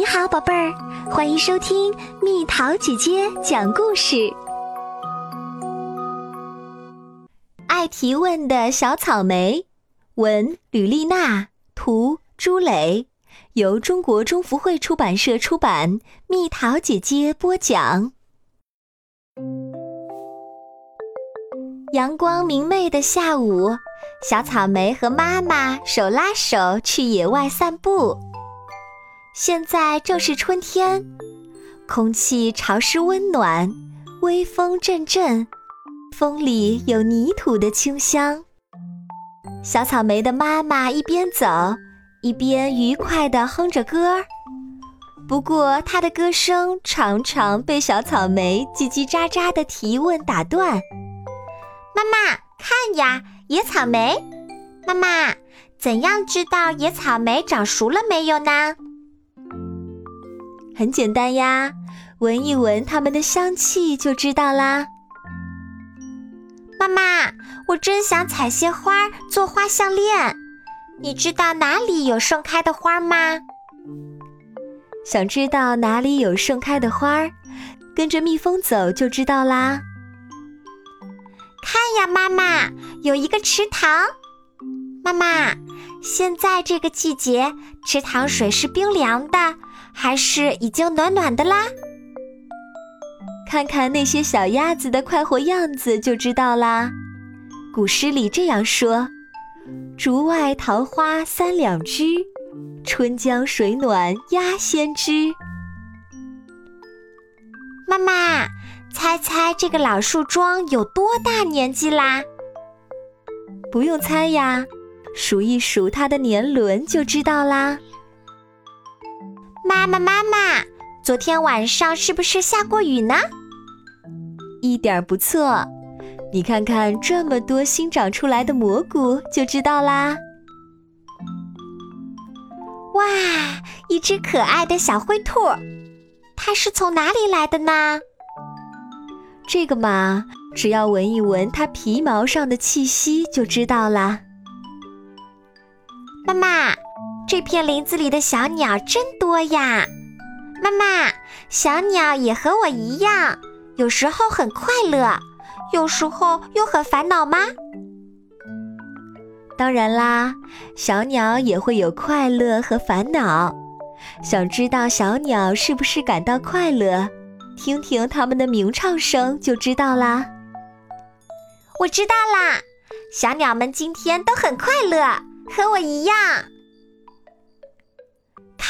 你好，宝贝儿，欢迎收听蜜桃姐姐讲故事。爱提问的小草莓，文吕丽娜，图朱磊，由中国中福会出版社出版。蜜桃姐姐播讲。阳光明媚的下午，小草莓和妈妈手拉手去野外散步。现在正是春天，空气潮湿温暖，微风阵阵，风里有泥土的清香。小草莓的妈妈一边走，一边愉快地哼着歌儿。不过，她的歌声常常被小草莓叽叽喳喳的提问打断。妈妈，看呀，野草莓。妈妈，怎样知道野草莓长熟了没有呢？很简单呀，闻一闻它们的香气就知道啦。妈妈，我真想采些花做花项链。你知道哪里有盛开的花吗？想知道哪里有盛开的花，跟着蜜蜂走就知道啦。看呀，妈妈，有一个池塘。妈妈，现在这个季节，池塘水是冰凉的，还是已经暖暖的啦？看看那些小鸭子的快活样子就知道啦。古诗里这样说：“竹外桃花三两枝，春江水暖鸭先知。”妈妈。猜猜这个老树桩有多大年纪啦？不用猜呀，数一数它的年轮就知道啦。妈妈，妈妈，昨天晚上是不是下过雨呢？一点不错，你看看这么多新长出来的蘑菇就知道啦。哇，一只可爱的小灰兔，它是从哪里来的呢？这个嘛，只要闻一闻它皮毛上的气息就知道啦。妈妈，这片林子里的小鸟真多呀！妈妈，小鸟也和我一样，有时候很快乐，有时候又很烦恼吗？当然啦，小鸟也会有快乐和烦恼。想知道小鸟是不是感到快乐？听听它们的鸣唱声就知道啦。我知道啦，小鸟们今天都很快乐，和我一样。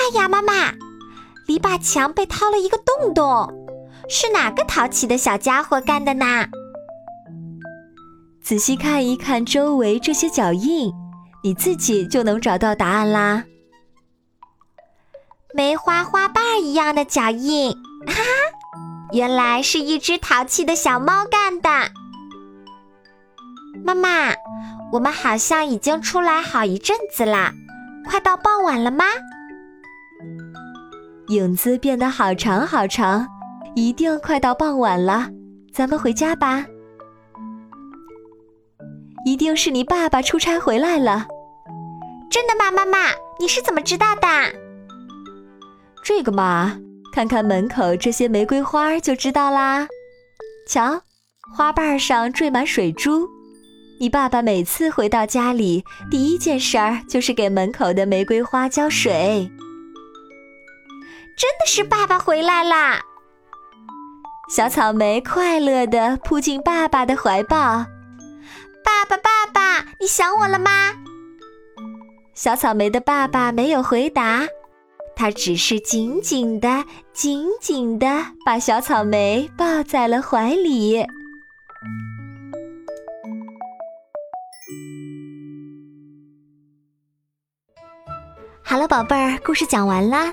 看呀，妈妈，篱笆墙被掏了一个洞洞，是哪个淘气的小家伙干的呢？仔细看一看周围这些脚印，你自己就能找到答案啦。梅花花瓣一样的脚印，哈哈。原来是一只淘气的小猫干的。妈妈，我们好像已经出来好一阵子啦，快到傍晚了吗？影子变得好长好长，一定快到傍晚了。咱们回家吧。一定是你爸爸出差回来了。真的吗，妈妈？你是怎么知道的？这个嘛。看看门口这些玫瑰花就知道啦。瞧，花瓣上缀满水珠。你爸爸每次回到家里，第一件事儿就是给门口的玫瑰花浇水。真的是爸爸回来啦！小草莓快乐地扑进爸爸的怀抱。爸爸，爸爸，你想我了吗？小草莓的爸爸没有回答。他只是紧紧的、紧紧的把小草莓抱在了怀里。好了，宝贝儿，故事讲完啦。